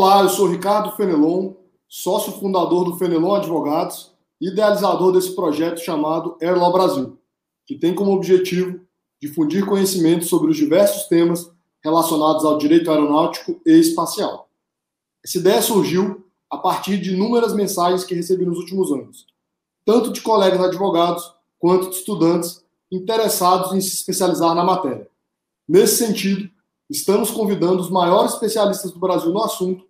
Olá, eu sou Ricardo Fenelon, sócio fundador do Fenelon Advogados idealizador desse projeto chamado Airlaw Brasil, que tem como objetivo difundir conhecimento sobre os diversos temas relacionados ao direito aeronáutico e espacial. Essa ideia surgiu a partir de inúmeras mensagens que recebi nos últimos anos, tanto de colegas advogados quanto de estudantes interessados em se especializar na matéria. Nesse sentido, estamos convidando os maiores especialistas do Brasil no assunto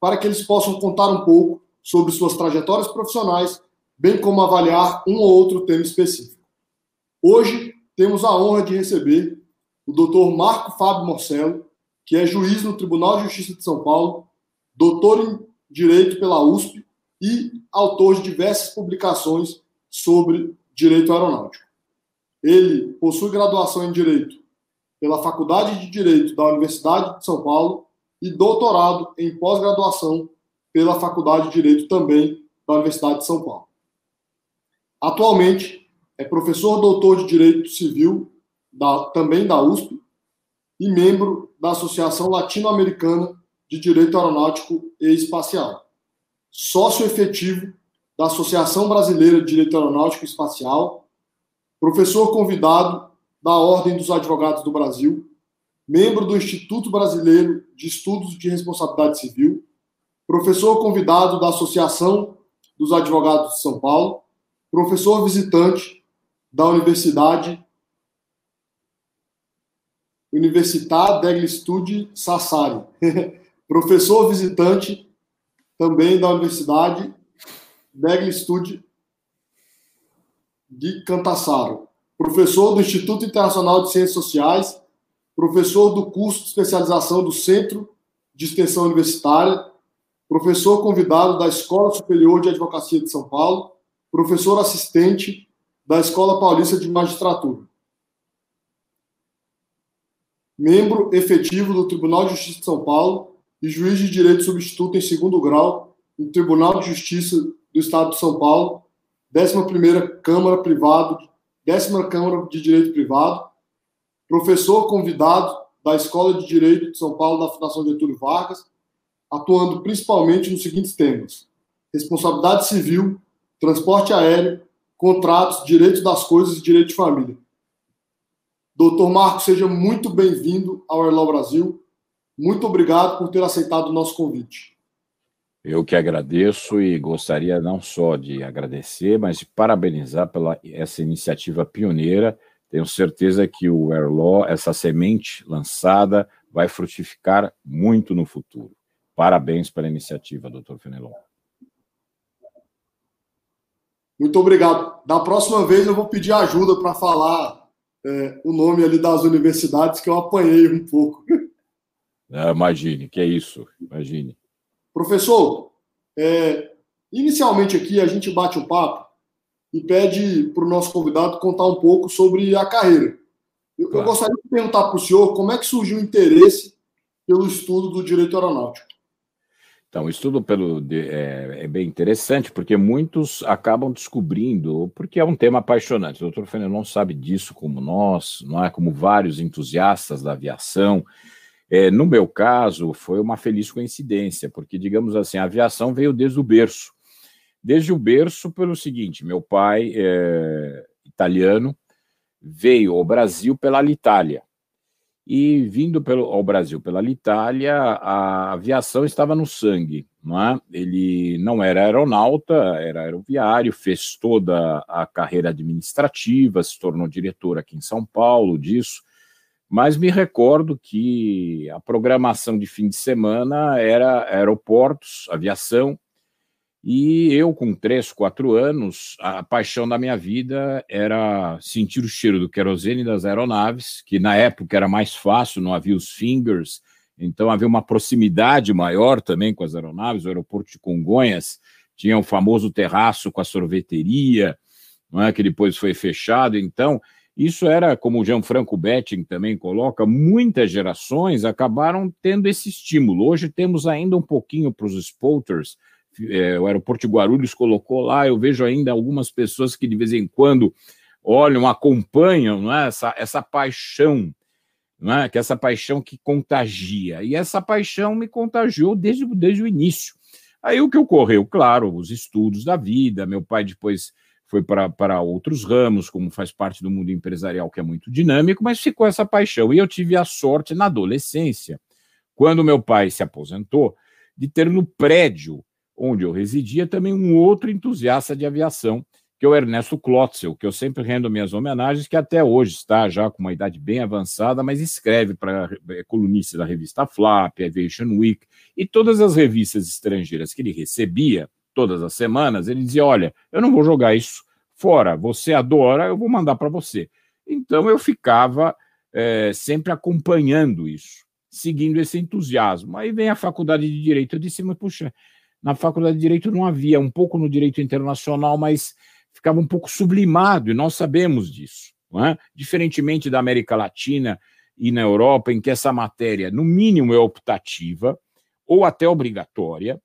para que eles possam contar um pouco sobre suas trajetórias profissionais, bem como avaliar um ou outro tema específico. Hoje, temos a honra de receber o Dr. Marco Fábio Morcello, que é juiz no Tribunal de Justiça de São Paulo, doutor em Direito pela USP e autor de diversas publicações sobre direito aeronáutico. Ele possui graduação em Direito pela Faculdade de Direito da Universidade de São Paulo e doutorado em pós-graduação pela Faculdade de Direito também da Universidade de São Paulo. Atualmente é professor doutor de Direito Civil da, também da USP e membro da Associação Latino-Americana de Direito Aeronáutico e Espacial. Sócio efetivo da Associação Brasileira de Direito Aeronáutico e Espacial, professor convidado da Ordem dos Advogados do Brasil, membro do Instituto Brasileiro de Estudos de Responsabilidade Civil, professor convidado da Associação dos Advogados de São Paulo, professor visitante da Universidade Università degli Studi Sassari, professor visitante também da Universidade degli Studi de Cantassaro, professor do Instituto Internacional de Ciências Sociais, professor do curso de especialização do Centro de Extensão Universitária, professor convidado da Escola Superior de Advocacia de São Paulo, professor assistente da Escola Paulista de Magistratura. Membro efetivo do Tribunal de Justiça de São Paulo e juiz de direito substituto em segundo grau no Tribunal de Justiça do Estado de São Paulo, 11ª Câmara Privado, 10 Câmara de Direito Privado, professor convidado da Escola de Direito de São Paulo da Fundação Getúlio Vargas, atuando principalmente nos seguintes temas: responsabilidade civil, transporte aéreo, contratos, direitos das coisas e direito de família. Doutor Marcos, seja muito bem-vindo ao Erlau Brasil. Muito obrigado por ter aceitado o nosso convite. Eu que agradeço e gostaria não só de agradecer, mas de parabenizar pela essa iniciativa pioneira tenho certeza que o Airlaw, essa semente lançada, vai frutificar muito no futuro. Parabéns pela iniciativa, doutor Fenelon. Muito obrigado. Da próxima vez eu vou pedir ajuda para falar é, o nome ali das universidades que eu apanhei um pouco. Ah, imagine, que é isso, imagine. Professor, é, inicialmente aqui a gente bate um papo e pede para o nosso convidado contar um pouco sobre a carreira. Eu, claro. eu gostaria de perguntar para o senhor como é que surgiu o interesse pelo estudo do direito aeronáutico. Então, o estudo pelo é, é, bem interessante, porque muitos acabam descobrindo, porque é um tema apaixonante. O doutor Fenelon sabe disso como nós, não é? Como vários entusiastas da aviação. É, no meu caso, foi uma feliz coincidência, porque, digamos assim, a aviação veio desde o berço desde o berço pelo seguinte: meu pai, é, italiano, veio ao Brasil pela Itália. E vindo pelo, ao Brasil pela Itália, a aviação estava no sangue. Não é? Ele não era aeronauta, era aeroviário, fez toda a carreira administrativa, se tornou diretor aqui em São Paulo disso. Mas me recordo que a programação de fim de semana era aeroportos, aviação, e eu, com três, quatro anos, a paixão da minha vida era sentir o cheiro do querosene das aeronaves, que na época era mais fácil, não havia os fingers, então havia uma proximidade maior também com as aeronaves. O aeroporto de Congonhas tinha o famoso terraço com a sorveteria, é, que depois foi fechado. Então, isso era, como o Gianfranco Betting também coloca, muitas gerações acabaram tendo esse estímulo. Hoje temos ainda um pouquinho para os spotters, é, o aeroporto de Guarulhos colocou lá, eu vejo ainda algumas pessoas que de vez em quando olham, acompanham é? essa, essa paixão é? que é essa paixão que contagia. E essa paixão me contagiou desde, desde o início. Aí o que ocorreu? Claro, os estudos da vida. Meu pai depois foi para outros ramos, como faz parte do mundo empresarial, que é muito dinâmico, mas ficou essa paixão. E eu tive a sorte na adolescência, quando meu pai se aposentou, de ter no prédio onde eu residia também um outro entusiasta de aviação, que é o Ernesto Klotzel, que eu sempre rendo minhas homenagens, que até hoje está já com uma idade bem avançada, mas escreve para é colunista da revista Flap, Aviation Week e todas as revistas estrangeiras que ele recebia todas as semanas, ele dizia: Olha, eu não vou jogar isso fora, você adora, eu vou mandar para você. Então eu ficava é, sempre acompanhando isso, seguindo esse entusiasmo. Aí vem a faculdade de Direito, eu disse: Mas puxa, na faculdade de Direito não havia, um pouco no direito internacional, mas ficava um pouco sublimado, e nós sabemos disso. É? Diferentemente da América Latina e na Europa, em que essa matéria, no mínimo, é optativa ou até obrigatória,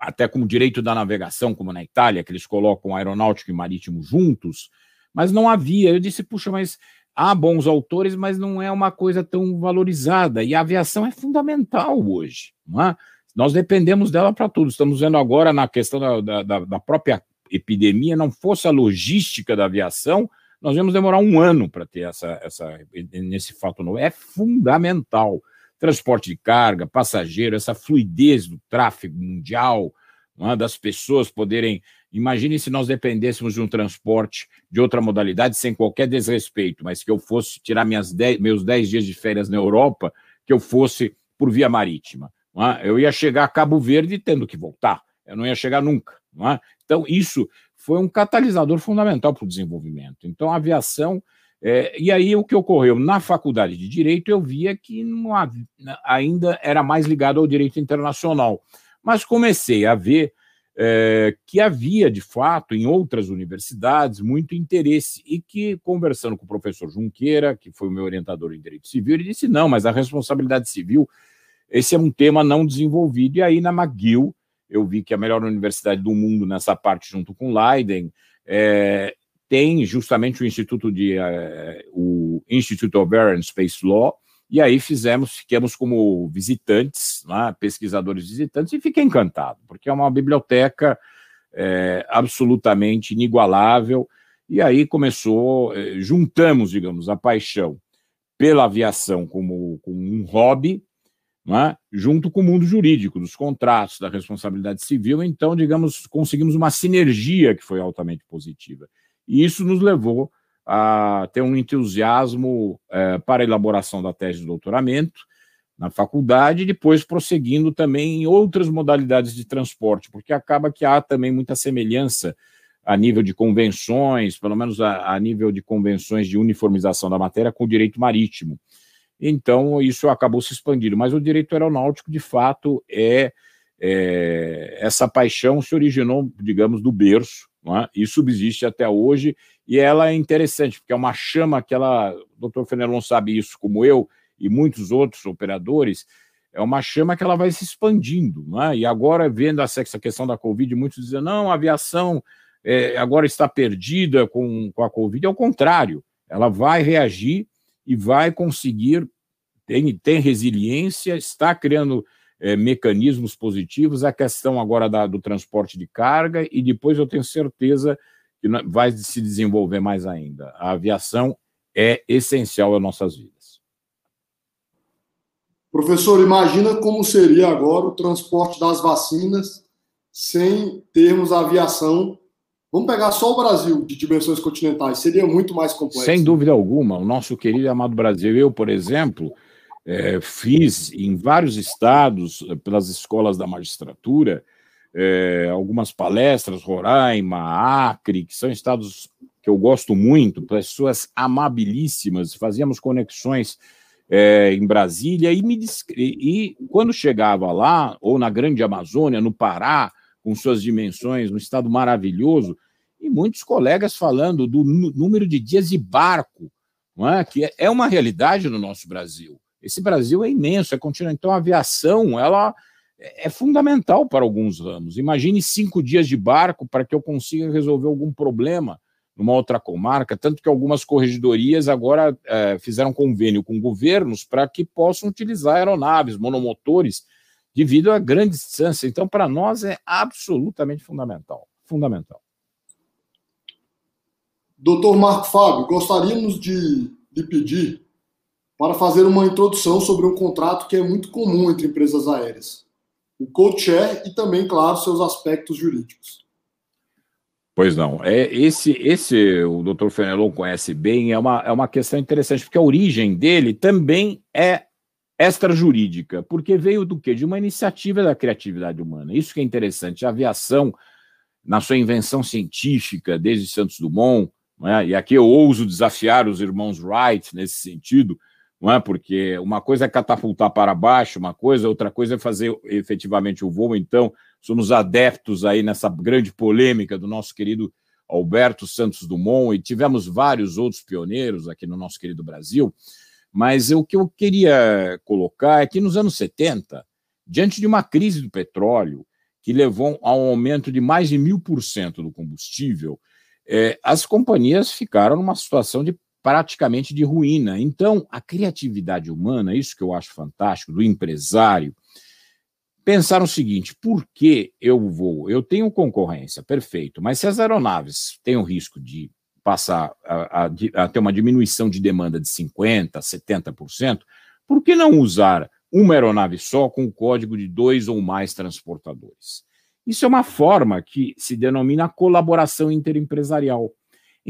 até como direito da navegação, como na Itália, que eles colocam aeronáutico e marítimo juntos, mas não havia. Eu disse, puxa, mas há bons autores, mas não é uma coisa tão valorizada. E a aviação é fundamental hoje. Não é? Nós dependemos dela para tudo. Estamos vendo agora na questão da, da, da própria epidemia não fosse a logística da aviação, nós íamos demorar um ano para ter essa, essa, nesse fato novo. É fundamental. Transporte de carga, passageiro, essa fluidez do tráfego mundial, é? das pessoas poderem. Imagine se nós dependêssemos de um transporte de outra modalidade, sem qualquer desrespeito, mas que eu fosse tirar minhas dez, meus 10 dias de férias na Europa, que eu fosse por via marítima. É? Eu ia chegar a Cabo Verde tendo que voltar. Eu não ia chegar nunca. É? Então, isso foi um catalisador fundamental para o desenvolvimento. Então, a aviação. É, e aí, o que ocorreu? Na faculdade de Direito, eu via que havia, ainda era mais ligado ao direito internacional. Mas comecei a ver é, que havia, de fato, em outras universidades, muito interesse. E que, conversando com o professor Junqueira, que foi o meu orientador em Direito Civil, ele disse: não, mas a responsabilidade civil, esse é um tema não desenvolvido. E aí, na McGill, eu vi que a melhor universidade do mundo nessa parte, junto com Leiden, é, tem justamente o Instituto de é, o Institute of Air and Space Law, e aí fizemos, ficamos como visitantes, né, pesquisadores visitantes, e fiquei encantado, porque é uma biblioteca é, absolutamente inigualável, e aí começou, é, juntamos, digamos, a paixão pela aviação como, como um hobby, é? junto com o mundo jurídico, dos contratos, da responsabilidade civil. Então, digamos, conseguimos uma sinergia que foi altamente positiva. E isso nos levou a ter um entusiasmo é, para a elaboração da tese de doutoramento na faculdade, e depois prosseguindo também em outras modalidades de transporte, porque acaba que há também muita semelhança a nível de convenções, pelo menos a, a nível de convenções de uniformização da matéria, com o direito marítimo. Então, isso acabou se expandindo. Mas o direito aeronáutico, de fato, é, é essa paixão se originou, digamos, do berço, é? e subsiste até hoje. E ela é interessante, porque é uma chama que ela, o doutor Fenelon sabe isso, como eu e muitos outros operadores, é uma chama que ela vai se expandindo. É? E agora, vendo essa questão da Covid, muitos dizem, não, a aviação é, agora está perdida com, com a Covid. É o contrário, ela vai reagir e vai conseguir, tem, tem resiliência, está criando é, mecanismos positivos. A questão agora da, do transporte de carga, e depois eu tenho certeza que vai se desenvolver mais ainda. A aviação é essencial às nossas vidas. Professor, imagina como seria agora o transporte das vacinas sem termos a aviação Vamos pegar só o Brasil de dimensões continentais, seria muito mais complexo. Sem dúvida alguma. O nosso querido e amado Brasil, eu, por exemplo, é, fiz em vários estados, eh, pelas escolas da magistratura, é, algumas palestras, Roraima, Acre, que são estados que eu gosto muito, pessoas amabilíssimas, fazíamos conexões é, em Brasília e, me, e quando chegava lá, ou na Grande Amazônia, no Pará, com suas dimensões, um estado maravilhoso, e muitos colegas falando do número de dias de barco, é? que é, é uma realidade no nosso Brasil. Esse Brasil é imenso, é continental. Então, a aviação ela é, fundamental para alguns ramos. Imagine cinco dias de barco para que eu consiga resolver algum problema numa outra comarca, tanto que algumas corregedorias agora é, fizeram convênio com governos para que possam utilizar aeronaves, monomotores, devido a grande distância. Então, para nós é absolutamente fundamental. Fundamental. Doutor Marco Fábio, gostaríamos de lhe pedir para fazer uma introdução sobre um contrato que é muito comum entre empresas aéreas, o share e também, claro, seus aspectos jurídicos. Pois não. É, esse, esse o doutor Fenelon conhece bem, é uma, é uma questão interessante, porque a origem dele também é extrajurídica, porque veio do quê? De uma iniciativa da criatividade humana. Isso que é interessante. A aviação, na sua invenção científica, desde Santos Dumont, é? e aqui eu ouso desafiar os irmãos Wright nesse sentido, não é? porque uma coisa é catapultar para baixo, uma coisa, outra coisa é fazer efetivamente o voo. Então, somos adeptos aí nessa grande polêmica do nosso querido Alberto Santos Dumont, e tivemos vários outros pioneiros aqui no nosso querido Brasil. Mas o que eu queria colocar é que nos anos 70, diante de uma crise do petróleo, que levou a um aumento de mais de mil por cento do combustível, é, as companhias ficaram numa situação de praticamente de ruína. Então, a criatividade humana, isso que eu acho fantástico, do empresário, pensaram o seguinte: por que eu vou? Eu tenho concorrência, perfeito, mas se as aeronaves têm o risco de passar a, a, a ter uma diminuição de demanda de 50%, 70%, por que não usar uma aeronave só com o código de dois ou mais transportadores? Isso é uma forma que se denomina colaboração interempresarial.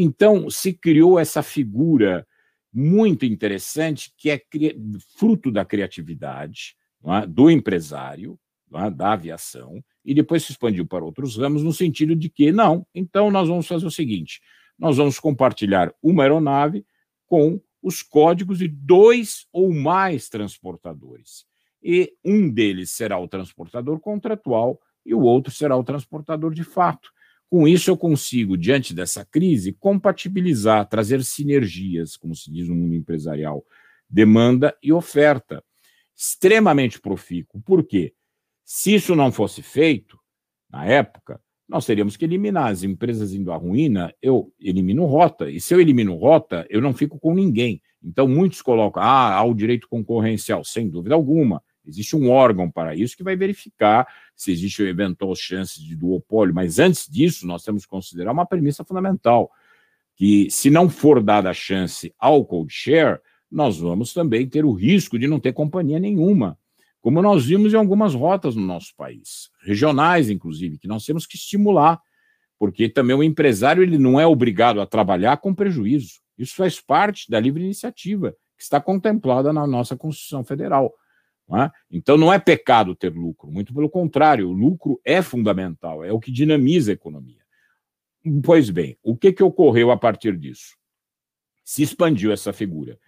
Então, se criou essa figura muito interessante, que é fruto da criatividade é? do empresário, é? da aviação, e depois se expandiu para outros ramos, no sentido de que, não, então nós vamos fazer o seguinte: nós vamos compartilhar uma aeronave com os códigos de dois ou mais transportadores. E um deles será o transportador contratual e o outro será o transportador de fato. Com isso, eu consigo, diante dessa crise, compatibilizar, trazer sinergias, como se diz no mundo empresarial, demanda e oferta. Extremamente profícuo. Por quê? Se isso não fosse feito, na época, nós teríamos que eliminar as empresas indo à ruína, eu elimino rota. E se eu elimino rota, eu não fico com ninguém. Então, muitos colocam, ah, há o direito concorrencial, sem dúvida alguma. Existe um órgão para isso que vai verificar se existe eventual chance de duopólio. Mas antes disso, nós temos que considerar uma premissa fundamental, que se não for dada a chance ao code share, nós vamos também ter o risco de não ter companhia nenhuma como nós vimos em algumas rotas no nosso país, regionais inclusive, que nós temos que estimular, porque também o empresário ele não é obrigado a trabalhar com prejuízo. Isso faz parte da livre iniciativa que está contemplada na nossa Constituição Federal. Não é? Então não é pecado ter lucro, muito pelo contrário, o lucro é fundamental, é o que dinamiza a economia. Pois bem, o que, que ocorreu a partir disso? Se expandiu essa figura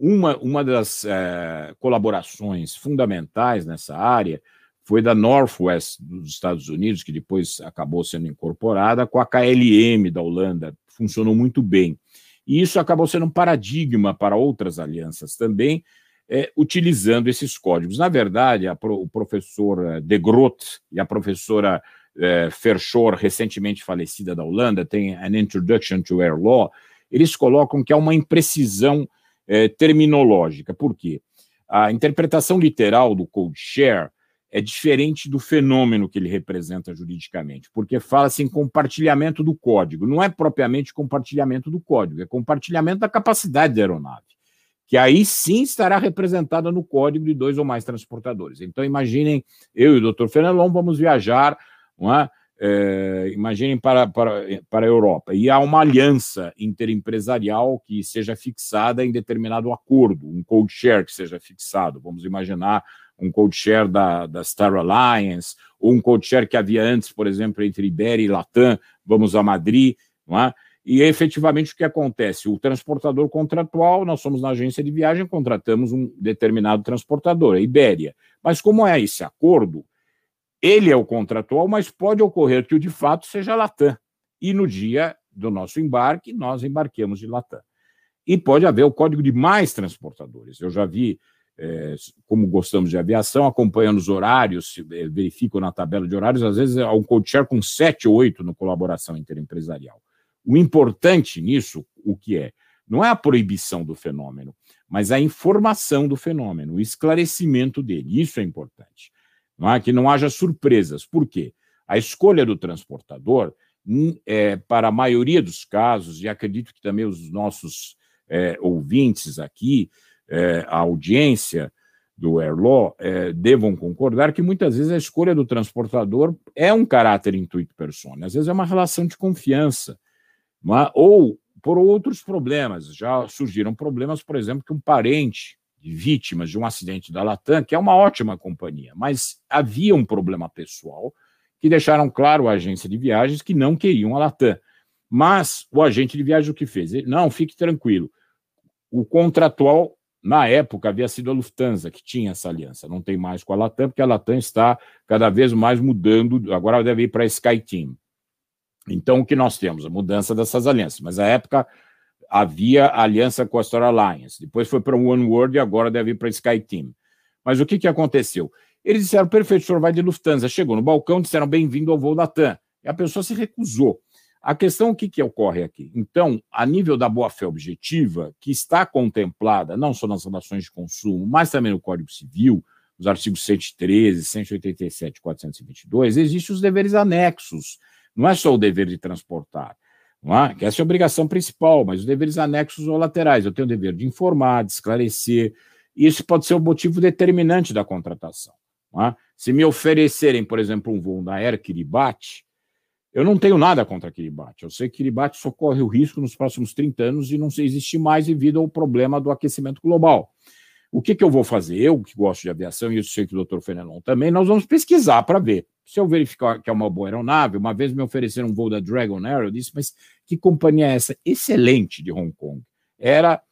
uma, uma das é, colaborações fundamentais nessa área foi da Northwest dos Estados Unidos, que depois acabou sendo incorporada, com a KLM da Holanda. Funcionou muito bem. E isso acabou sendo um paradigma para outras alianças também, é, utilizando esses códigos. Na verdade, a, o professor eh, De Groot e a professora é, Verschoor, recentemente falecida da Holanda, tem An Introduction to Air Law, eles colocam que há uma imprecisão é, terminológica. Por quê? A interpretação literal do code share é diferente do fenômeno que ele representa juridicamente, porque fala-se em compartilhamento do código. Não é propriamente compartilhamento do código, é compartilhamento da capacidade da aeronave, que aí sim estará representada no código de dois ou mais transportadores. Então, imaginem, eu e o Dr. Fenelon vamos viajar, é? É, imaginem para, para, para a Europa, e há uma aliança interempresarial que seja fixada em determinado acordo, um code share que seja fixado. Vamos imaginar um code share da, da Star Alliance, ou um code share que havia antes, por exemplo, entre Iberia e Latam, vamos a Madrid, não é? E efetivamente o que acontece? O transportador contratual, nós somos na agência de viagem, contratamos um determinado transportador, a Ibéria. Mas como é esse acordo, ele é o contratual, mas pode ocorrer que o de fato seja Latam. E no dia do nosso embarque, nós embarquemos de Latam. E pode haver o código de mais transportadores. Eu já vi, é, como gostamos de aviação, acompanhando os horários, é, verifico na tabela de horários, às vezes há um code share com sete ou oito no colaboração interempresarial. O importante nisso, o que é? Não é a proibição do fenômeno, mas a informação do fenômeno, o esclarecimento dele. Isso é importante. Não é? Que não haja surpresas. Por quê? A escolha do transportador, é, para a maioria dos casos, e acredito que também os nossos é, ouvintes aqui, é, a audiência do Airlaw, é, devam concordar que muitas vezes a escolha do transportador é um caráter intuito persona, às vezes é uma relação de confiança, é? ou por outros problemas. Já surgiram problemas, por exemplo, que um parente de vítimas de um acidente da Latam, que é uma ótima companhia, mas havia um problema pessoal que deixaram claro à agência de viagens que não queriam a Latam. Mas o agente de viagem o que fez? Ele, não, fique tranquilo. O contratual, na época, havia sido a Lufthansa que tinha essa aliança. Não tem mais com a Latam, porque a Latam está cada vez mais mudando. Agora deve ir para a SkyTeam. Então, o que nós temos? A mudança dessas alianças. Mas, na época, havia a aliança com a Star Alliance. Depois foi para o One World e agora deve ir para a SkyTeam. Mas o que, que aconteceu? Eles disseram, perfeito, o senhor vai de Lufthansa. Chegou no balcão, disseram, bem-vindo ao voo da TAM. E a pessoa se recusou. A questão, o que, que ocorre aqui? Então, a nível da boa-fé objetiva, que está contemplada não só nas relações de consumo, mas também no Código Civil, os artigos 113, 187 e 422, existem os deveres anexos. Não é só o dever de transportar, não é? que essa é a obrigação principal, mas os deveres anexos ou laterais. Eu tenho o dever de informar, de esclarecer. Isso pode ser o motivo determinante da contratação. É? Se me oferecerem, por exemplo, um voo da Air Kiribati, eu não tenho nada contra Kiribati. Eu sei que Kiribati só corre o risco nos próximos 30 anos de não existir mais devido ao problema do aquecimento global. O que, que eu vou fazer? Eu, que gosto de aviação, e eu sei que o doutor Fenelon também, nós vamos pesquisar para ver. Se eu verificar que é uma boa aeronave, uma vez me ofereceram um voo da Dragon Air, eu disse, mas que companhia é essa? Excelente de Hong Kong. Era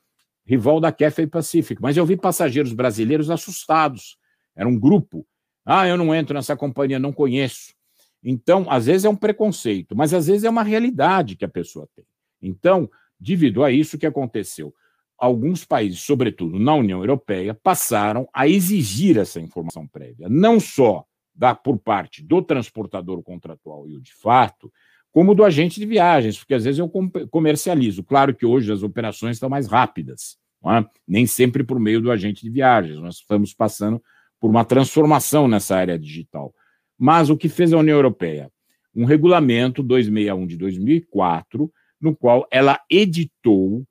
rival da Cathay Pacific, mas eu vi passageiros brasileiros assustados era um grupo. Ah, eu não entro nessa companhia, não conheço. Então, às vezes é um preconceito, mas às vezes é uma realidade que a pessoa tem. Então, devido a isso que aconteceu, alguns países, sobretudo na União Europeia, passaram a exigir essa informação prévia, não só da, por parte do transportador contratual e o de fato, como do agente de viagens, porque às vezes eu comercializo. Claro que hoje as operações estão mais rápidas, é? nem sempre por meio do agente de viagens, nós estamos passando por uma transformação nessa área digital. Mas o que fez a União Europeia? Um regulamento 261 de 2004, no qual ela editou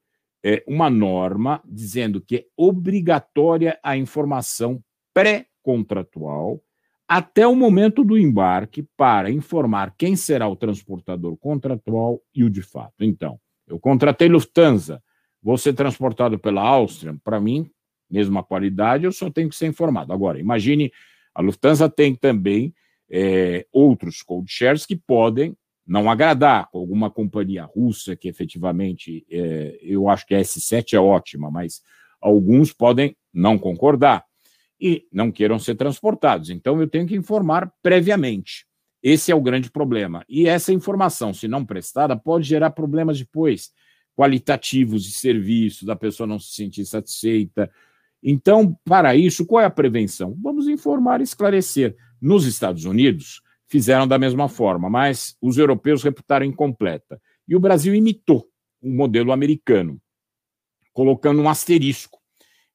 é, uma norma dizendo que é obrigatória a informação pré-contratual até o momento do embarque para informar quem será o transportador contratual e o de fato. Então, eu contratei Lufthansa, vou ser transportado pela Áustria, para mim mesma qualidade, eu só tenho que ser informado. Agora, imagine, a Lufthansa tem também é, outros code shares que podem não agradar com alguma companhia russa que efetivamente, é, eu acho que a S7 é ótima, mas alguns podem não concordar e não queiram ser transportados. Então, eu tenho que informar previamente. Esse é o grande problema. E essa informação, se não prestada, pode gerar problemas depois, qualitativos de serviço, da pessoa não se sentir satisfeita, então, para isso, qual é a prevenção? Vamos informar e esclarecer. Nos Estados Unidos, fizeram da mesma forma, mas os europeus reputaram incompleta. E o Brasil imitou o modelo americano, colocando um asterisco.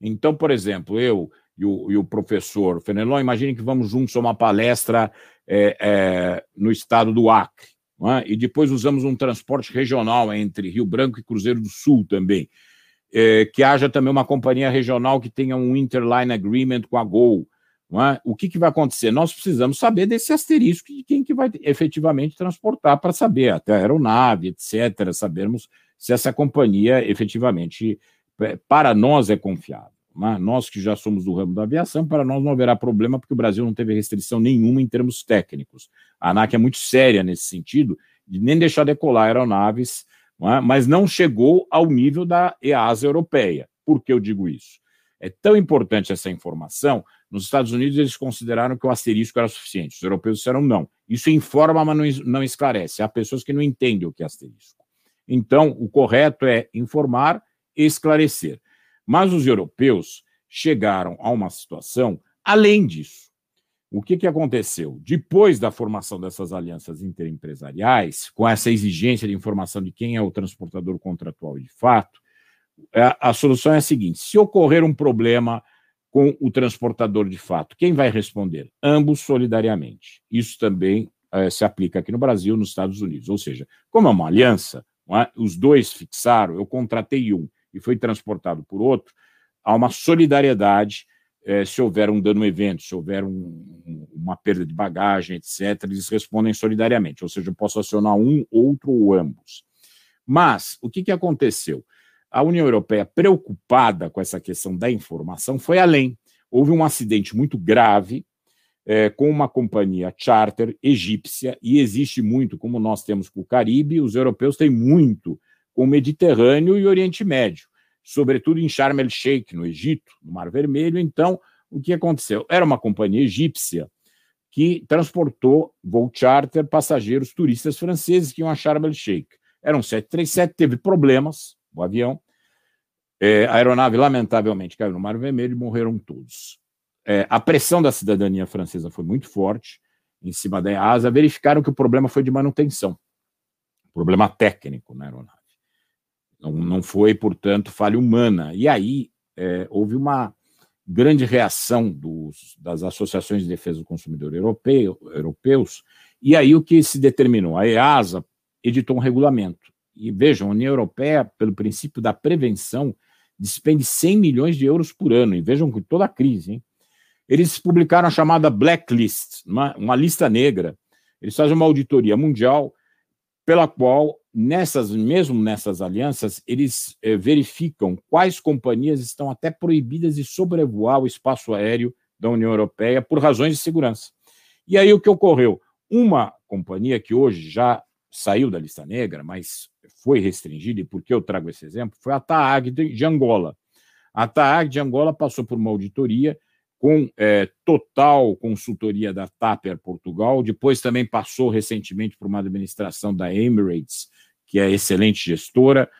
Então, por exemplo, eu e o, e o professor Fenelon, imagine que vamos juntos a uma palestra é, é, no estado do Acre, é? e depois usamos um transporte regional entre Rio Branco e Cruzeiro do Sul também é, que haja também uma companhia regional que tenha um interline agreement com a Gol. É? O que, que vai acontecer? Nós precisamos saber desse asterisco de quem que vai efetivamente transportar para saber, até aeronave, etc., sabermos se essa companhia efetivamente, é, para nós, é confiável. É? Nós que já somos do ramo da aviação, para nós não haverá problema, porque o Brasil não teve restrição nenhuma em termos técnicos. A ANAC é muito séria nesse sentido, de nem deixar decolar aeronaves não é? mas não chegou ao nível da EASA europeia. Por que eu digo isso? É tão importante essa informação. Nos Estados Unidos, eles consideraram que o asterisco era suficiente. Os europeus disseram não. Isso informa, mas não esclarece. Há pessoas que não entendem o que é asterisco. Então, o correto é informar e esclarecer. Mas os europeus chegaram a uma situação além disso. o que, que aconteceu? Depois da formação dessas alianças interempresariais, com essa exigência de informação de quem é o transportador contratual de fato, a, solução é a seguinte: se ocorrer um problema com o transportador de fato, quem vai responder? Ambos solidariamente. Isso também é, se aplica aqui no Brasil, nos Estados Unidos. Ou seja, como é uma aliança, é? os dois fixaram, eu contratei um e foi transportado por outro, há uma solidariedade é, se houver um dano no evento, se houver um, uma perda de bagagem, etc., eles respondem solidariamente, ou seja, eu posso acionar um, outro ou ambos. Mas o que, que aconteceu? A União Europeia, preocupada com essa questão da informação, foi além. Houve um acidente muito grave é, com uma companhia charter egípcia, e existe muito, como nós temos com o Caribe, os europeus têm muito com o Mediterrâneo e Oriente Médio sobretudo em Sharm el-Sheikh, no Egito, no Mar Vermelho. Então, o que aconteceu? Era uma companhia egípcia que transportou voo charter passageiros turistas franceses que iam a Sharm el-Sheikh. Era um 737, teve problemas, o avião. É, a aeronave, lamentavelmente, caiu no Mar Vermelho e morreram todos. É, a pressão da cidadania francesa foi muito forte em cima da EASA. Verificaram que o problema foi de manutenção, problema técnico na aeronave. Não, não foi, portanto, falha humana. E aí é, houve uma grande reação dos, das associações de defesa do consumidor europeu, europeus, e aí o que se determinou? A EASA editou um regulamento. E vejam, a União Europeia, pelo princípio da prevenção, despende 100 milhões de euros por ano. E vejam que toda a crise, hein? Eles publicaram a chamada blacklist, uma, uma lista negra. Eles fazem uma auditoria mundial pela qual nessas mesmo nessas alianças eles eh, verificam quais companhias estão até proibidas de sobrevoar o espaço aéreo da União Europeia por razões de segurança. E aí o que ocorreu? Uma companhia que hoje já saiu da lista negra, mas foi restringida, e por que eu trago esse exemplo? Foi a TAAG de Angola. A TAAG de Angola passou por uma auditoria com é, total consultoria da TAP Portugal, depois também passou recentemente por uma administração da Emirates, que é excelente gestora.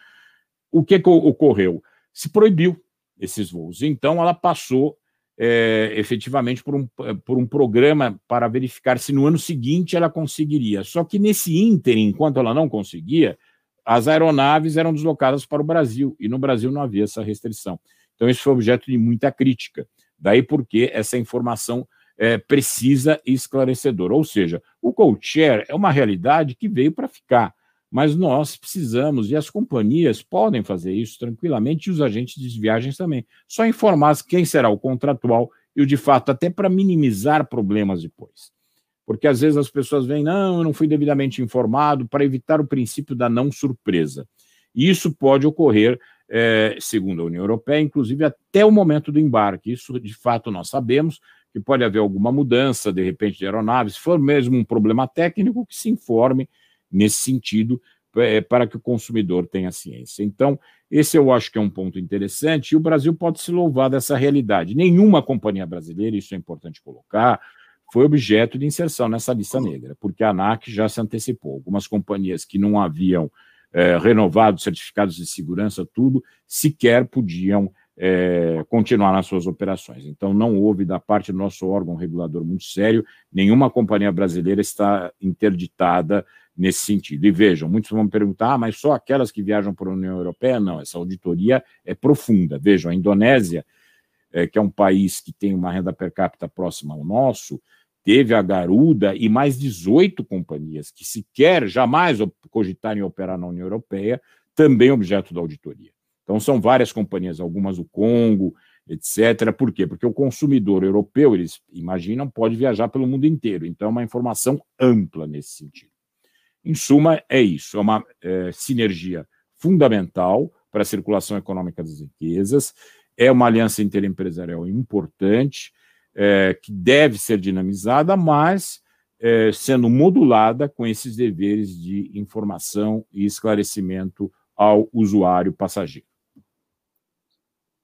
O que, que ocorreu? Se proibiu esses voos. Então, ela passou é, efetivamente por um, por um programa para verificar se no ano seguinte ela conseguiria. Só que nesse ínterim, enquanto ela não conseguia, as aeronaves eram deslocadas para o Brasil, e no Brasil não havia essa restrição. Então, isso foi objeto de muita crítica. Daí porque essa informação é precisa e esclarecedora. Ou seja, o co-share é uma realidade que veio para ficar, mas nós precisamos, e as companhias podem fazer isso tranquilamente, e os agentes de viagens também. Só informar quem será o contratual e o de fato, até para minimizar problemas depois. Porque às vezes as pessoas vêm, não, eu não fui devidamente informado, para evitar o princípio da não surpresa. E isso pode ocorrer é, segundo a União Europeia, inclusive até o momento do embarque. Isso, de fato, nós sabemos que pode haver alguma mudança, de repente, de aeronaves. Se for mesmo um problema técnico, que se informe nesse sentido, é, para que o consumidor tenha ciência. Então, esse eu acho que é um ponto interessante, e o Brasil pode se louvar dessa realidade. Nenhuma companhia brasileira, isso é importante colocar, foi objeto de inserção nessa lista negra, porque a ANAC já se antecipou. Algumas companhias que não haviam é, renovados, certificados de segurança, tudo, sequer podiam é, continuar nas suas operações. Então, não houve, da parte do nosso órgão regulador muito sério, nenhuma companhia brasileira está interditada nesse sentido. E vejam, muitos vão me perguntar, ah, mas só aquelas que viajam para a União Europeia? Não, essa auditoria é profunda. Vejam, a Indonésia, é, que é um país que tem uma renda per capita próxima ao nosso, teve a Garuda e mais 18 companhias que sequer jamais cogitarem operar na União Europeia, também objeto da auditoria. Então, são várias companhias, algumas do Congo, etc. Por quê? Porque o consumidor europeu, eles imaginam, pode viajar pelo mundo inteiro. Então, é uma informação ampla nesse sentido. Em suma, é isso: é uma é, sinergia fundamental para a circulação econômica das riquezas, é uma aliança interempresarial importante é, que deve ser dinamizada, mas é, sendo modulada com esses deveres de informação e esclarecimento ao usuário passageiro.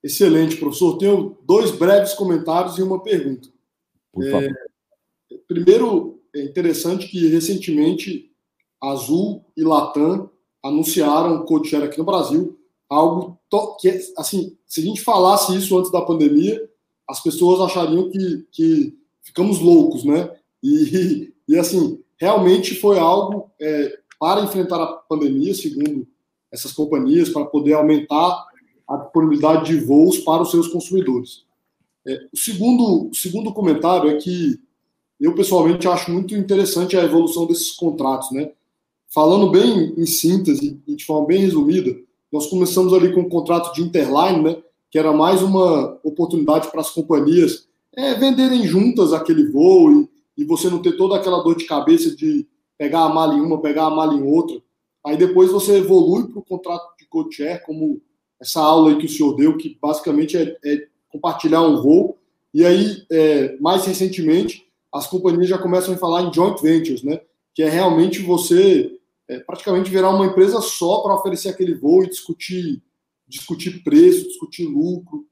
Excelente, professor. Tenho dois breves comentários e uma pergunta. Por favor. É, primeiro, é interessante que recentemente Azul e Latam anunciaram code-share aqui no Brasil, algo que, assim, se a gente falasse isso antes da pandemia, as pessoas achariam que, que ficamos loucos, né? E, e assim, realmente foi algo é, para enfrentar a pandemia, segundo essas companhias, para poder aumentar a disponibilidade de voos para os seus consumidores. É, o, segundo, o segundo comentário é que eu pessoalmente acho muito interessante a evolução desses contratos, né? Falando bem em síntese e de forma bem resumida, nós começamos ali com o um contrato de interline, né? Que era mais uma oportunidade para as companhias é, venderem juntas aquele voo e, e você não ter toda aquela dor de cabeça de pegar a mala em uma, pegar a mala em outra. Aí depois você evolui para o contrato de co-chair, como essa aula que o senhor deu, que basicamente é, é compartilhar um voo. E aí, é, mais recentemente, as companhias já começam a falar em joint ventures, né? Que é realmente você é, praticamente virar uma empresa só para oferecer aquele voo e discutir, discutir preço, discutir lucro.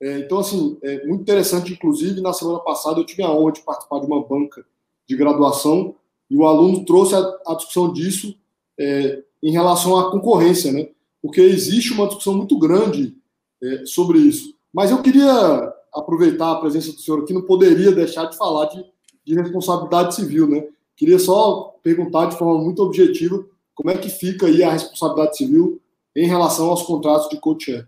É, então, assim, é muito interessante. Inclusive, na semana passada eu tive a honra de participar de uma banca de graduação e o aluno trouxe a, a discussão disso é, em relação à concorrência, né? Porque existe uma discussão muito grande é, sobre isso. Mas eu queria aproveitar a presença do senhor aqui, não poderia deixar de falar de, de responsabilidade civil, né? Queria só perguntar de forma muito objetiva como é que fica aí a responsabilidade civil em relação aos contratos de co-share.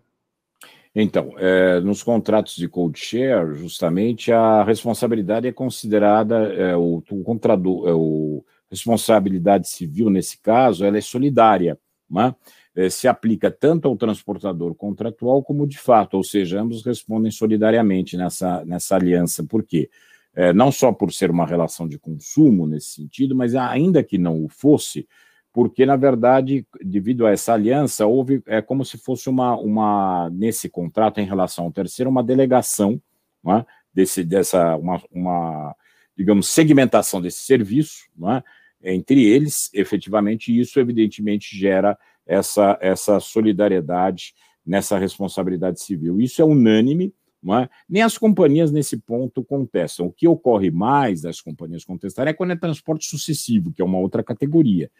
Então, é, nos contratos de cold share, justamente a responsabilidade é considerada é, o, o contrador, é, o responsabilidade civil nesse caso, ela é solidária, né? é, se aplica tanto ao transportador contratual como de fato, ou seja, ambos respondem solidariamente nessa, nessa aliança. Por quê? É, não só por ser uma relação de consumo nesse sentido, mas ainda que não o fosse, porque, na verdade, devido a essa aliança, houve, é como se fosse uma, uma nesse contrato em relação ao terceiro, uma delegação, é? desse, dessa, uma, uma, digamos, segmentação desse serviço, é? entre eles, efetivamente, isso evidentemente gera essa, essa solidariedade nessa responsabilidade civil. Isso é unânime, é? Nem as companhias nesse ponto contestam. O que ocorre mais das companhias contestarem é quando é transporte sucessivo, que é uma outra categoria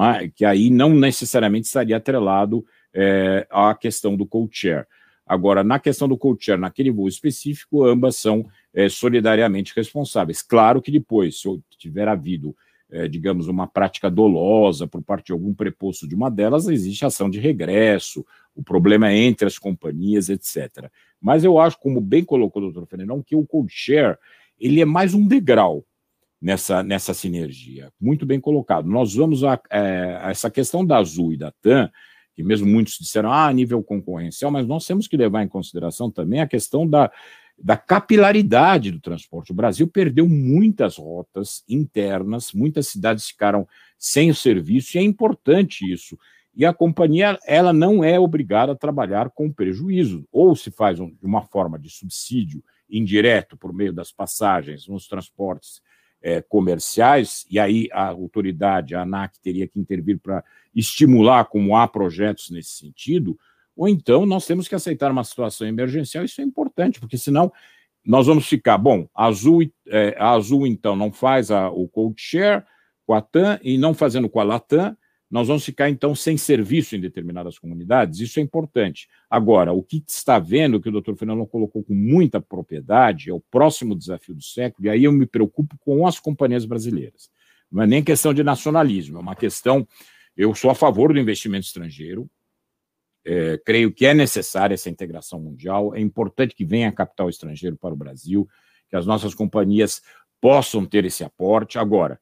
é? que aí não necessariamente estaria atrelado é, à questão do co-chair. Agora, na questão do co-chair, naquele voo específico, ambas são é, solidariamente responsáveis. Claro que depois, se tiver havido, é, digamos, uma prática dolosa por parte de algum preposto de uma delas, existe ação de regresso, o problema é entre as companhias, etc. Mas eu acho, como bem colocou o doutor Fernandão, que o co-share ele é mais um degrau nessa, nessa sinergia. Muito bem colocado. Nós vamos a, é, a essa questão da Azul e da TAM, que mesmo muitos disseram, ah, nível concorrencial, mas nós temos que levar em consideração também a questão da, da capilaridade do transporte. O Brasil perdeu muitas rotas internas, muitas cidades ficaram sem o serviço, e é importante isso. E a companhia, ela não é obrigada a trabalhar com prejuízo, ou se faz um, de uma forma de subsídio indireto por meio das passagens nos transportes é, comerciais, e aí a autoridade, a ANAC, teria que intervir para estimular, como há projetos nesse sentido, ou então nós temos que aceitar uma situação emergencial, isso é importante, porque senão nós vamos ficar, bom, a Azul, é, a Azul então não faz a, o code share com a TAM e não fazendo com a Latam, nós vamos ficar, então, sem serviço em determinadas comunidades. Isso é importante. Agora, o que está vendo, que o doutor Fernando colocou com muita propriedade, é o próximo desafio do século, e aí eu me preocupo com as companhias brasileiras. Não é nem questão de nacionalismo, é uma questão. Eu sou a favor do investimento estrangeiro, é, creio que é necessária essa integração mundial, é importante que venha capital estrangeiro para o Brasil, que as nossas companhias possam ter esse aporte. Agora,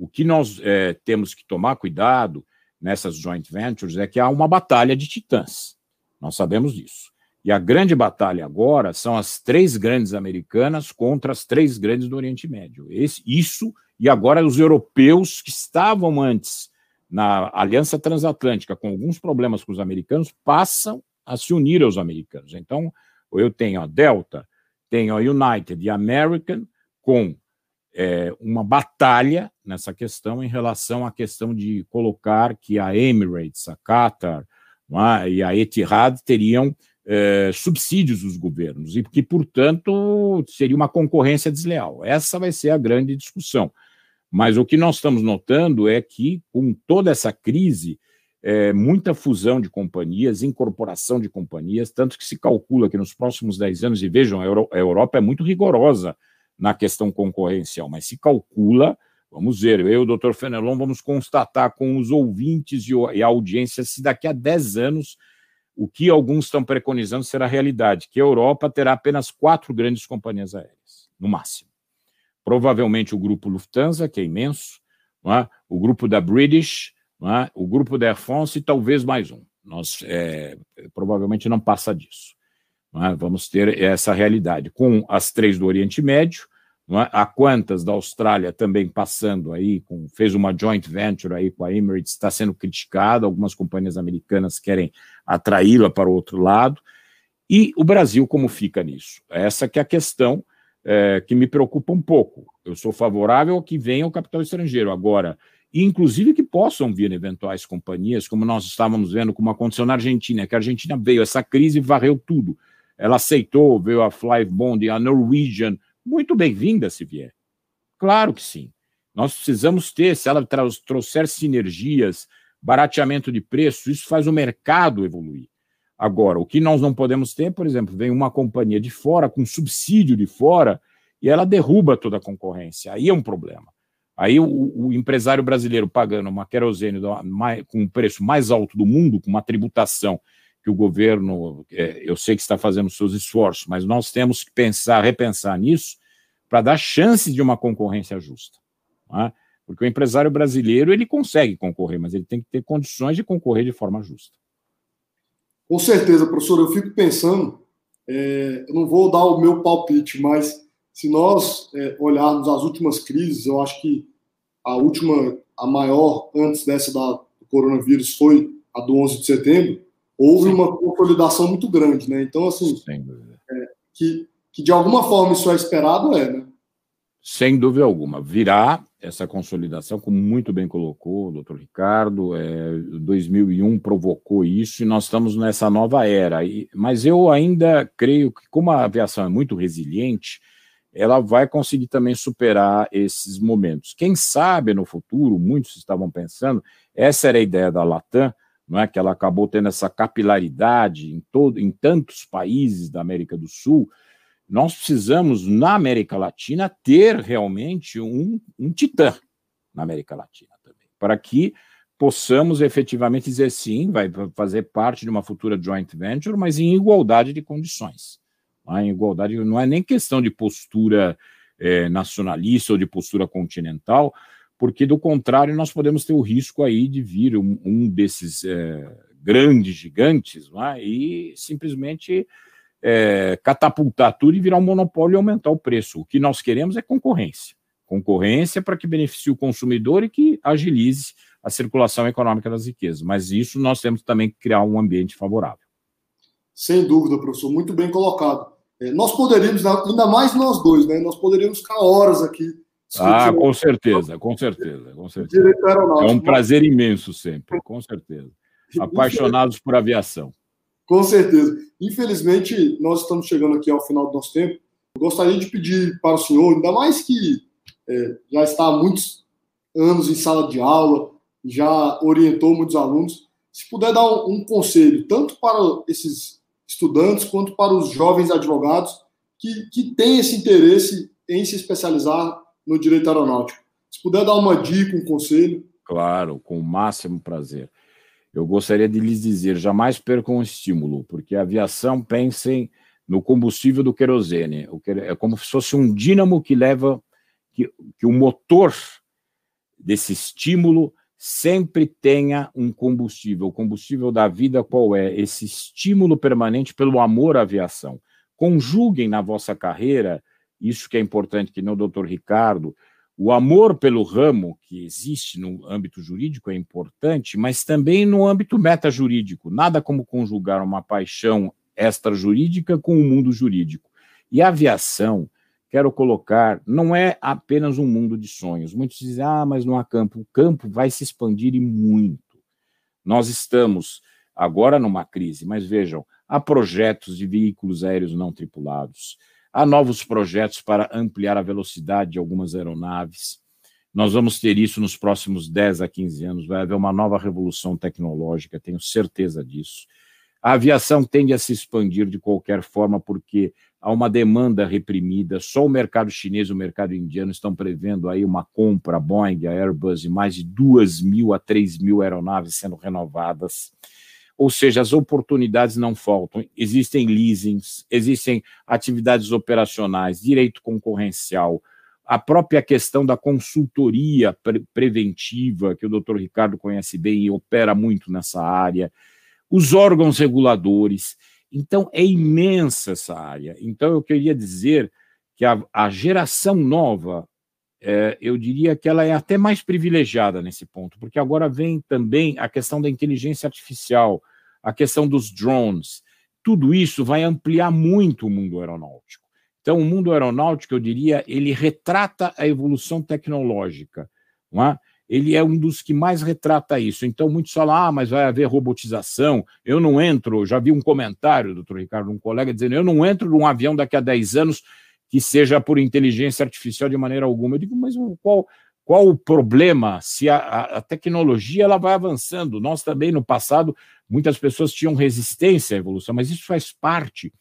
o que nós é, temos que tomar cuidado nessas joint ventures é que há uma batalha de titãs. Nós sabemos disso. E a grande batalha agora são as três grandes americanas contra as três grandes do Oriente Médio. Esse, isso, e agora os europeus que estavam antes na Aliança Transatlântica com alguns problemas com os americanos passam a se unir aos americanos. Então, eu tenho a Delta, tenho a United e a American com é, uma batalha nessa questão em relação à questão de colocar que a Emirates, a Qatar é, e a Etihad teriam é, subsídios dos governos e que, portanto, seria uma concorrência desleal. Essa vai ser a grande discussão. Mas o que nós estamos notando é que, com toda essa crise, é, muita fusão de companhias, incorporação de companhias, tanto que se calcula que nos próximos 10 anos, e vejam, a Europa é muito rigorosa na questão concorrencial, mas se calcula, vamos ver, eu e o doutor Fenelon vamos constatar com os ouvintes e a audiência se daqui a 10 anos o que alguns estão preconizando será realidade, que a Europa terá apenas quatro grandes companhias aéreas, no máximo. Provavelmente o grupo Lufthansa, que é imenso, é? o grupo da British, é? o grupo da Air France e talvez mais um. Nós é, provavelmente não passa disso. É? Vamos ter essa realidade com as três do Oriente Médio, é? a da Austrália também passando aí, com, fez uma joint venture aí com a Emirates, está sendo criticada, algumas companhias americanas querem atraí-la para o outro lado, e o Brasil como fica nisso? Essa que é a questão é, que me preocupa um pouco. Eu sou favorável a que venha o capital estrangeiro. Agora, inclusive que possam vir eventuais companhias, como nós estávamos vendo, como aconteceu na Argentina, que a Argentina veio, essa crise varreu tudo. Ela aceitou, veio a Flybond, a Norwegian, muito bem-vinda se vier. Claro que sim. Nós precisamos ter, se ela trouxer sinergias, barateamento de preço, isso faz o mercado evoluir. Agora, o que nós não podemos ter, por exemplo, vem uma companhia de fora, com subsídio de fora, e ela derruba toda a concorrência. Aí é um problema. Aí o, o empresário brasileiro pagando uma querosene com o preço mais alto do mundo, com uma tributação que o governo, é, eu sei que está fazendo seus esforços, mas nós temos que pensar, repensar nisso, para dar chance de uma concorrência justa. É? Porque o empresário brasileiro ele consegue concorrer, mas ele tem que ter condições de concorrer de forma justa. Com certeza, professor, eu fico pensando, é, eu não vou dar o meu palpite, mas se nós é, olharmos as últimas crises, eu acho que a última, a maior antes dessa da, do coronavírus foi a do 11 de setembro, houve Sim. uma consolidação muito grande, né? Então, assim, é, que, que de alguma forma isso é esperado, é, né? Sem dúvida alguma. Virá essa consolidação, como muito bem colocou o doutor Ricardo, é, 2001 provocou isso e nós estamos nessa nova era. E, mas eu ainda creio que, como a aviação é muito resiliente, ela vai conseguir também superar esses momentos. Quem sabe no futuro, muitos estavam pensando, essa era a ideia da Latam, não é que ela acabou tendo essa capilaridade em todo, em tantos países da América do Sul, nós precisamos, na América Latina, ter realmente um, um titã na América Latina também, para que possamos efetivamente dizer sim, vai fazer parte de uma futura joint venture, mas em igualdade de condições. É? Em igualdade, não é nem questão de postura é, nacionalista ou de postura continental, porque do contrário nós podemos ter o risco aí de vir um, um desses é, grandes gigantes é? e simplesmente é, catapultar tudo e virar um monopólio e aumentar o preço. O que nós queremos é concorrência. Concorrência para que beneficie o consumidor e que agilize a circulação econômica das riquezas. Mas isso nós temos também que criar um ambiente favorável. Sem dúvida, professor, muito bem colocado. É, nós poderíamos, ainda mais nós dois, né? Nós poderíamos ficar horas aqui. Ah, com certeza, com certeza, com certeza. É um prazer imenso sempre, com certeza. Apaixonados por aviação. Com certeza. Infelizmente, nós estamos chegando aqui ao final do nosso tempo. Eu gostaria de pedir para o senhor, ainda mais que é, já está há muitos anos em sala de aula, já orientou muitos alunos, se puder dar um, um conselho, tanto para esses estudantes quanto para os jovens advogados que, que têm esse interesse em se especializar no direito aeronáutico. Se puder dar uma dica, um conselho. Claro, com o máximo prazer eu gostaria de lhes dizer: jamais percam o estímulo, porque a aviação, pensem no combustível do querosene. É como se fosse um dínamo que leva, que, que o motor desse estímulo sempre tenha um combustível. O combustível da vida qual é? Esse estímulo permanente pelo amor à aviação. Conjuguem na vossa carreira, isso que é importante, que nem o doutor Ricardo, o amor pelo ramo que existe no âmbito jurídico é importante, mas também no âmbito metajurídico. Nada como conjugar uma paixão extrajurídica com o mundo jurídico. E a aviação, quero colocar, não é apenas um mundo de sonhos. Muitos dizem, ah, mas não há campo. O campo vai se expandir e muito. Nós estamos agora numa crise, mas vejam, há projetos de veículos aéreos não tripulados Há novos projetos para ampliar a velocidade de algumas aeronaves. Nós vamos ter isso nos próximos 10 a 15 anos. Vai haver uma nova revolução tecnológica, tenho certeza disso. A aviação tende a se expandir de qualquer forma, porque há uma demanda reprimida. Só o mercado chinês e o mercado indiano estão prevendo aí uma compra, a Boeing, a Airbus, de mais de 2 mil a 3 mil aeronaves sendo renovadas. Ou seja, as oportunidades não faltam. Existem leasings, existem atividades operacionais, direito concorrencial, a própria questão da consultoria pre preventiva, que o doutor Ricardo conhece bem e opera muito nessa área, os órgãos reguladores. Então, é imensa essa área. Então, eu queria dizer que a, a geração nova, é, eu diria que ela é até mais privilegiada nesse ponto, porque agora vem também a questão da inteligência artificial, a questão dos drones. Tudo isso vai ampliar muito o mundo aeronáutico. Então, o mundo aeronáutico, eu diria, ele retrata a evolução tecnológica, não é? ele é um dos que mais retrata isso. Então, muitos falam, ah, mas vai haver robotização. Eu não entro, já vi um comentário, doutor Ricardo, um colega dizendo, eu não entro num avião daqui a 10 anos que seja por inteligência artificial de maneira alguma. Eu digo, mas qual, qual o problema se a, a, tecnologia ela vai avançando? Nós também, no passado, muitas pessoas tinham resistência à evolução, mas isso faz parte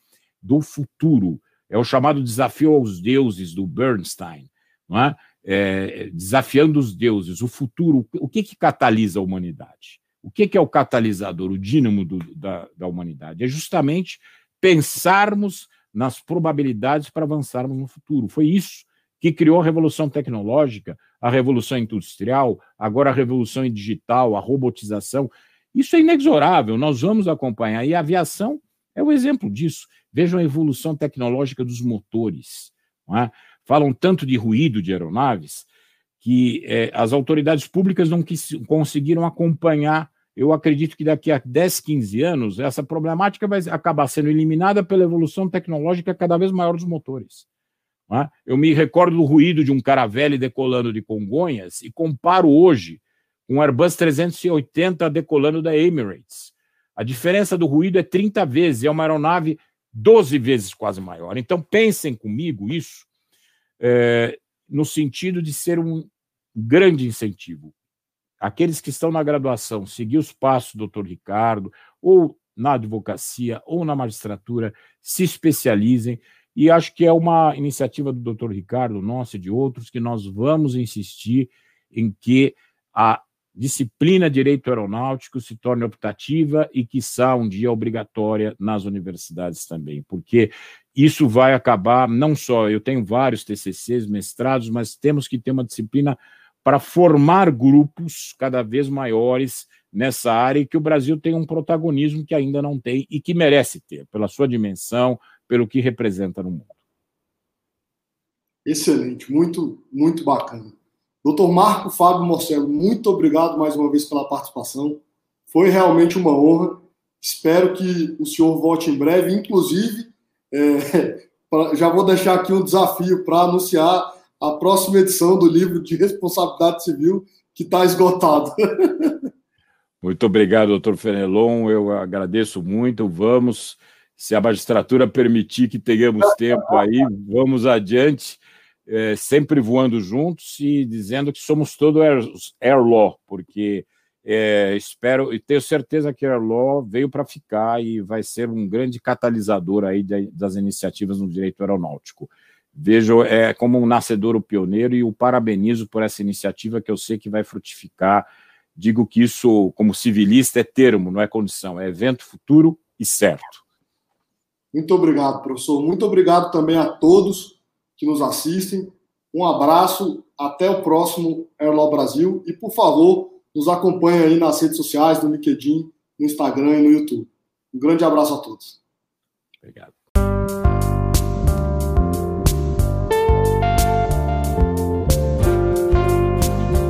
do futuro. É o chamado desafio aos deuses do Bernstein, não é? É, desafiando os deuses, o futuro, o que, que catalisa a humanidade? O que, que é o catalisador, o dínamo do, da, da humanidade? É justamente pensarmos nas probabilidades para avançarmos no futuro. Foi isso que criou a revolução tecnológica, a revolução industrial, agora a revolução digital, a robotização. Isso é inexorável, nós vamos acompanhar. E a aviação é o exemplo disso. Vejam a evolução tecnológica dos motores. É? Falam tanto de ruído de aeronaves que é, as autoridades públicas não quis, conseguiram acompanhar. Eu acredito que daqui a 10, 15 anos, essa problemática vai acabar sendo eliminada pela evolução tecnológica cada vez maior dos motores. É? Eu me recordo do ruído de um caravelle decolando de Congonhas e comparo hoje um Airbus 380 decolando da Emirates. A diferença do ruído é 30 vezes, é uma aeronave 12 vezes quase maior. Então, pensem comigo isso é, no sentido de ser um grande incentivo. Aqueles que estão na graduação, seguir os passos do doutor Ricardo, ou na advocacia, ou na magistratura, se especializem. E acho que é uma iniciativa do doutor Ricardo, nossa e de outros, que nós vamos insistir em que a disciplina Direito Aeronáutico se torne optativa e, quiçá, um dia obrigatória nas universidades também, porque isso vai acabar, não só, eu tenho vários TCCs, mestrados, mas temos que ter uma disciplina para formar grupos cada vez maiores nessa área e que o Brasil tem um protagonismo que ainda não tem e que merece ter, pela sua dimensão, pelo que representa no mundo. Excelente, muito, muito bacana. Doutor Marco Fábio Morcelo, muito obrigado mais uma vez pela participação. Foi realmente uma honra. Espero que o senhor volte em breve. Inclusive, é, já vou deixar aqui um desafio para anunciar a próxima edição do livro de responsabilidade civil, que está esgotado. Muito obrigado, doutor Fenelon. Eu agradeço muito. Vamos, se a magistratura permitir que tenhamos tempo aí, vamos adiante é, sempre voando juntos e dizendo que somos todo Air, Law, porque é, espero e tenho certeza que Air Law veio para ficar e vai ser um grande catalisador aí de, das iniciativas no direito aeronáutico. Vejo é, como um nascedor pioneiro e o parabenizo por essa iniciativa que eu sei que vai frutificar. Digo que isso, como civilista, é termo, não é condição, é evento futuro e certo. Muito obrigado, professor. Muito obrigado também a todos que nos assistem. Um abraço, até o próximo Airlaw Brasil e, por favor, nos acompanhe aí nas redes sociais, no LinkedIn, no Instagram e no YouTube. Um grande abraço a todos. Obrigado.